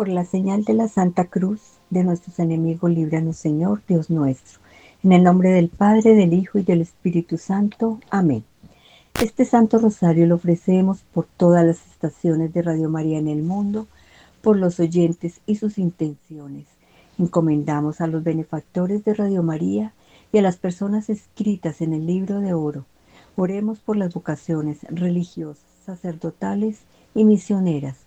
Por la señal de la Santa Cruz de nuestros enemigos, líbranos, Señor, Dios nuestro. En el nombre del Padre, del Hijo y del Espíritu Santo. Amén. Este Santo Rosario lo ofrecemos por todas las estaciones de Radio María en el mundo, por los oyentes y sus intenciones. Encomendamos a los benefactores de Radio María y a las personas escritas en el libro de oro. Oremos por las vocaciones religiosas, sacerdotales y misioneras.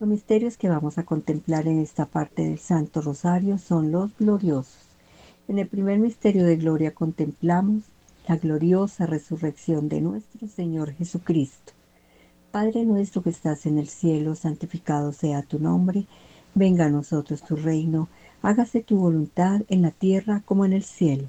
Los misterios que vamos a contemplar en esta parte del Santo Rosario son los gloriosos. En el primer misterio de gloria contemplamos la gloriosa resurrección de nuestro Señor Jesucristo. Padre nuestro que estás en el cielo, santificado sea tu nombre, venga a nosotros tu reino, hágase tu voluntad en la tierra como en el cielo.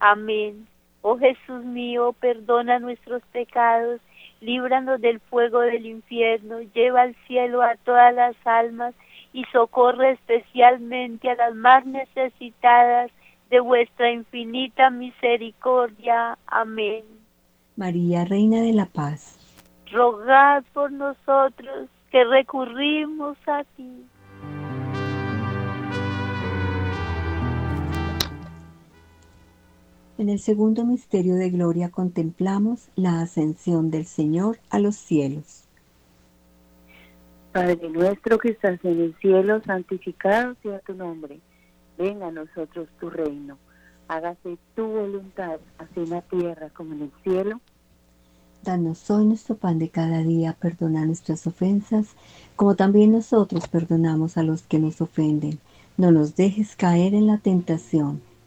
Amén. Oh Jesús mío, perdona nuestros pecados líbranos del fuego del infierno, lleva al cielo a todas las almas y socorre especialmente a las más necesitadas de vuestra infinita misericordia. Amén. María, Reina de la Paz rogad por nosotros que recurrimos a ti. En el segundo misterio de gloria contemplamos la ascensión del Señor a los cielos. Padre nuestro que estás en el cielo, santificado sea tu nombre. Venga a nosotros tu reino. Hágase tu voluntad, así en la tierra como en el cielo. Danos hoy nuestro pan de cada día, perdona nuestras ofensas, como también nosotros perdonamos a los que nos ofenden. No nos dejes caer en la tentación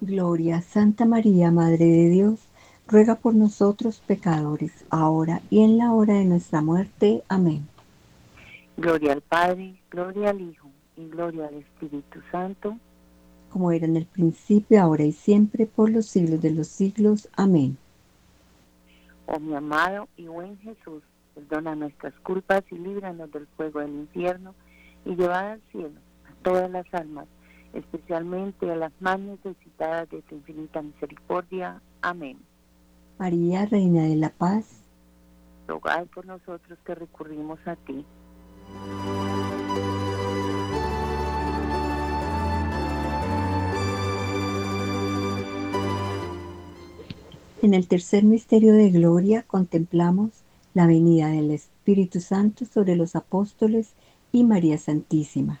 Gloria, Santa María, Madre de Dios, ruega por nosotros pecadores, ahora y en la hora de nuestra muerte. Amén. Gloria al Padre, gloria al Hijo y gloria al Espíritu Santo. Como era en el principio, ahora y siempre, por los siglos de los siglos. Amén. Oh mi amado y buen Jesús, perdona nuestras culpas y líbranos del fuego del infierno y llevad al cielo a todas las almas especialmente a las más necesitadas de tu infinita misericordia. Amén. María, Reina de la Paz, rogad por nosotros que recurrimos a ti. En el tercer misterio de gloria contemplamos la venida del Espíritu Santo sobre los apóstoles y María Santísima.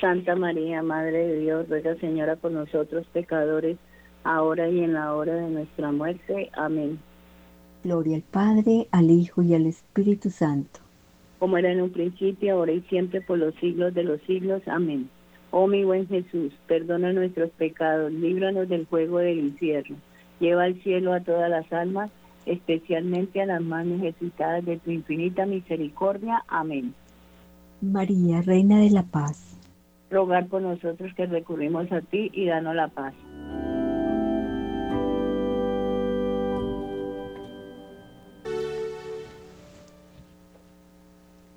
Santa María, Madre de Dios, ruega Señora por nosotros pecadores, ahora y en la hora de nuestra muerte. Amén. Gloria al Padre, al Hijo y al Espíritu Santo. Como era en un principio, ahora y siempre, por los siglos de los siglos. Amén. Oh mi buen Jesús, perdona nuestros pecados, líbranos del fuego del infierno, lleva al cielo a todas las almas, especialmente a las más necesitadas de tu infinita misericordia. Amén. María, Reina de la Paz, rogar por nosotros que recurrimos a ti y danos la paz.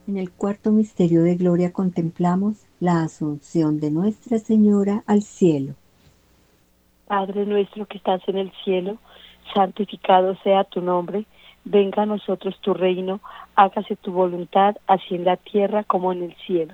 En el cuarto misterio de gloria contemplamos la asunción de Nuestra Señora al cielo. Padre nuestro que estás en el cielo, santificado sea tu nombre, venga a nosotros tu reino, hágase tu voluntad, así en la tierra como en el cielo.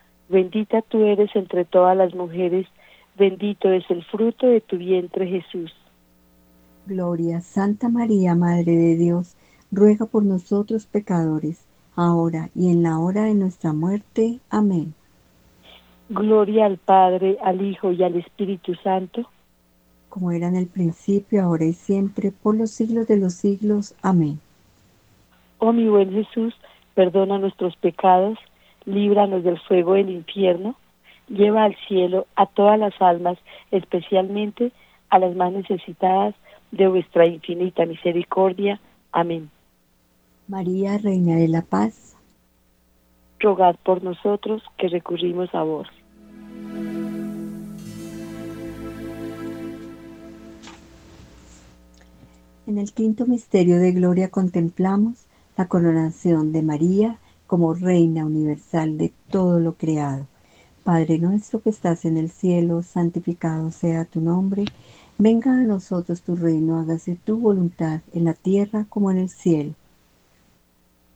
bendita tú eres entre todas las mujeres, bendito es el fruto de tu vientre Jesús. Gloria, Santa María, Madre de Dios, ruega por nosotros pecadores, ahora y en la hora de nuestra muerte. Amén. Gloria al Padre, al Hijo y al Espíritu Santo. Como era en el principio, ahora y siempre, por los siglos de los siglos. Amén. Oh mi buen Jesús, perdona nuestros pecados, líbranos del fuego del infierno, lleva al cielo a todas las almas, especialmente a las más necesitadas de vuestra infinita misericordia. Amén. María, Reina de la Paz, rogad por nosotros que recurrimos a vos. En el quinto misterio de gloria contemplamos la coronación de María como Reina universal de todo lo creado. Padre nuestro que estás en el cielo, santificado sea tu nombre. Venga a nosotros tu reino, hágase tu voluntad en la tierra como en el cielo.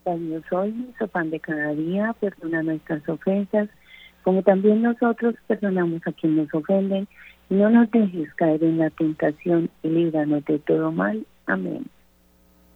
Danos hoy nuestro pan de cada día, perdona nuestras ofensas, como también nosotros perdonamos a quienes nos ofenden, no nos dejes caer en la tentación y líbranos de todo mal. Amén.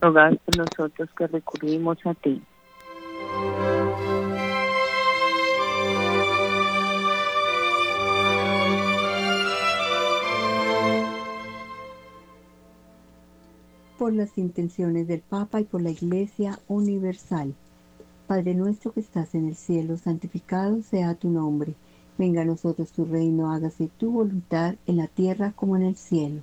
por nosotros que recurrimos a ti. Por las intenciones del Papa y por la Iglesia Universal. Padre nuestro que estás en el cielo, santificado sea tu nombre. Venga a nosotros tu reino, hágase tu voluntad en la tierra como en el cielo.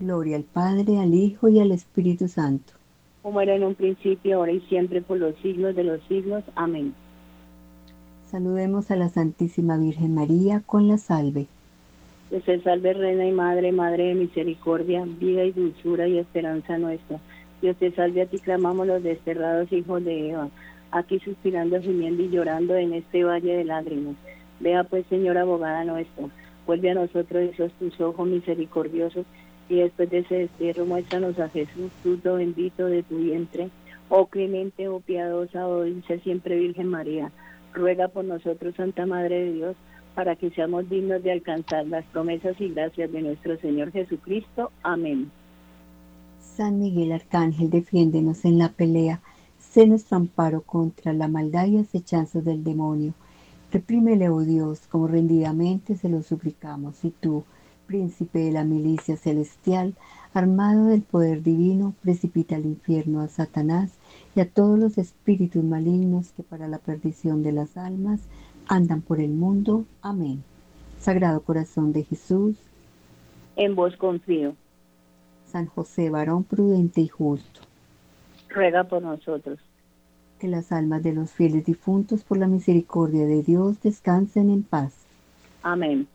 Gloria al Padre, al Hijo y al Espíritu Santo. Como era en un principio, ahora y siempre, por los siglos de los siglos. Amén. Saludemos a la Santísima Virgen María con la salve. Que se salve, Reina y Madre, Madre de Misericordia, vida y dulzura y esperanza nuestra. Dios te salve, a ti clamamos los desterrados hijos de Eva, aquí suspirando, gimiendo y llorando en este valle de lágrimas. Vea pues, Señora abogada nuestra, vuelve a nosotros esos tus ojos misericordiosos y después de ese destierro muéstranos a Jesús, fruto bendito de tu vientre. Oh clemente, oh piadosa, oh dulce siempre Virgen María, ruega por nosotros, Santa Madre de Dios, para que seamos dignos de alcanzar las promesas y gracias de nuestro Señor Jesucristo. Amén. San Miguel Arcángel, defiéndenos en la pelea, sé nuestro amparo contra la maldad y acechanzas del demonio. Reprímele, oh Dios, como rendidamente se lo suplicamos, y tú, príncipe de la milicia celestial, armado del poder divino, precipita al infierno a Satanás y a todos los espíritus malignos que para la perdición de las almas andan por el mundo. Amén. Sagrado Corazón de Jesús, en vos confío. San José, varón prudente y justo, ruega por nosotros. Que las almas de los fieles difuntos por la misericordia de Dios descansen en paz. Amén.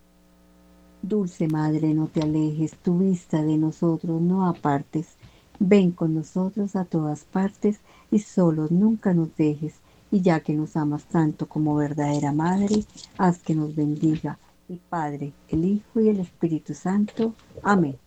Dulce Madre, no te alejes, tu vista de nosotros no apartes. Ven con nosotros a todas partes y solos nunca nos dejes. y ya que nos amas tanto como verdadera Madre, haz que nos bendiga el Padre, el Hijo y el Espíritu Santo. Amén.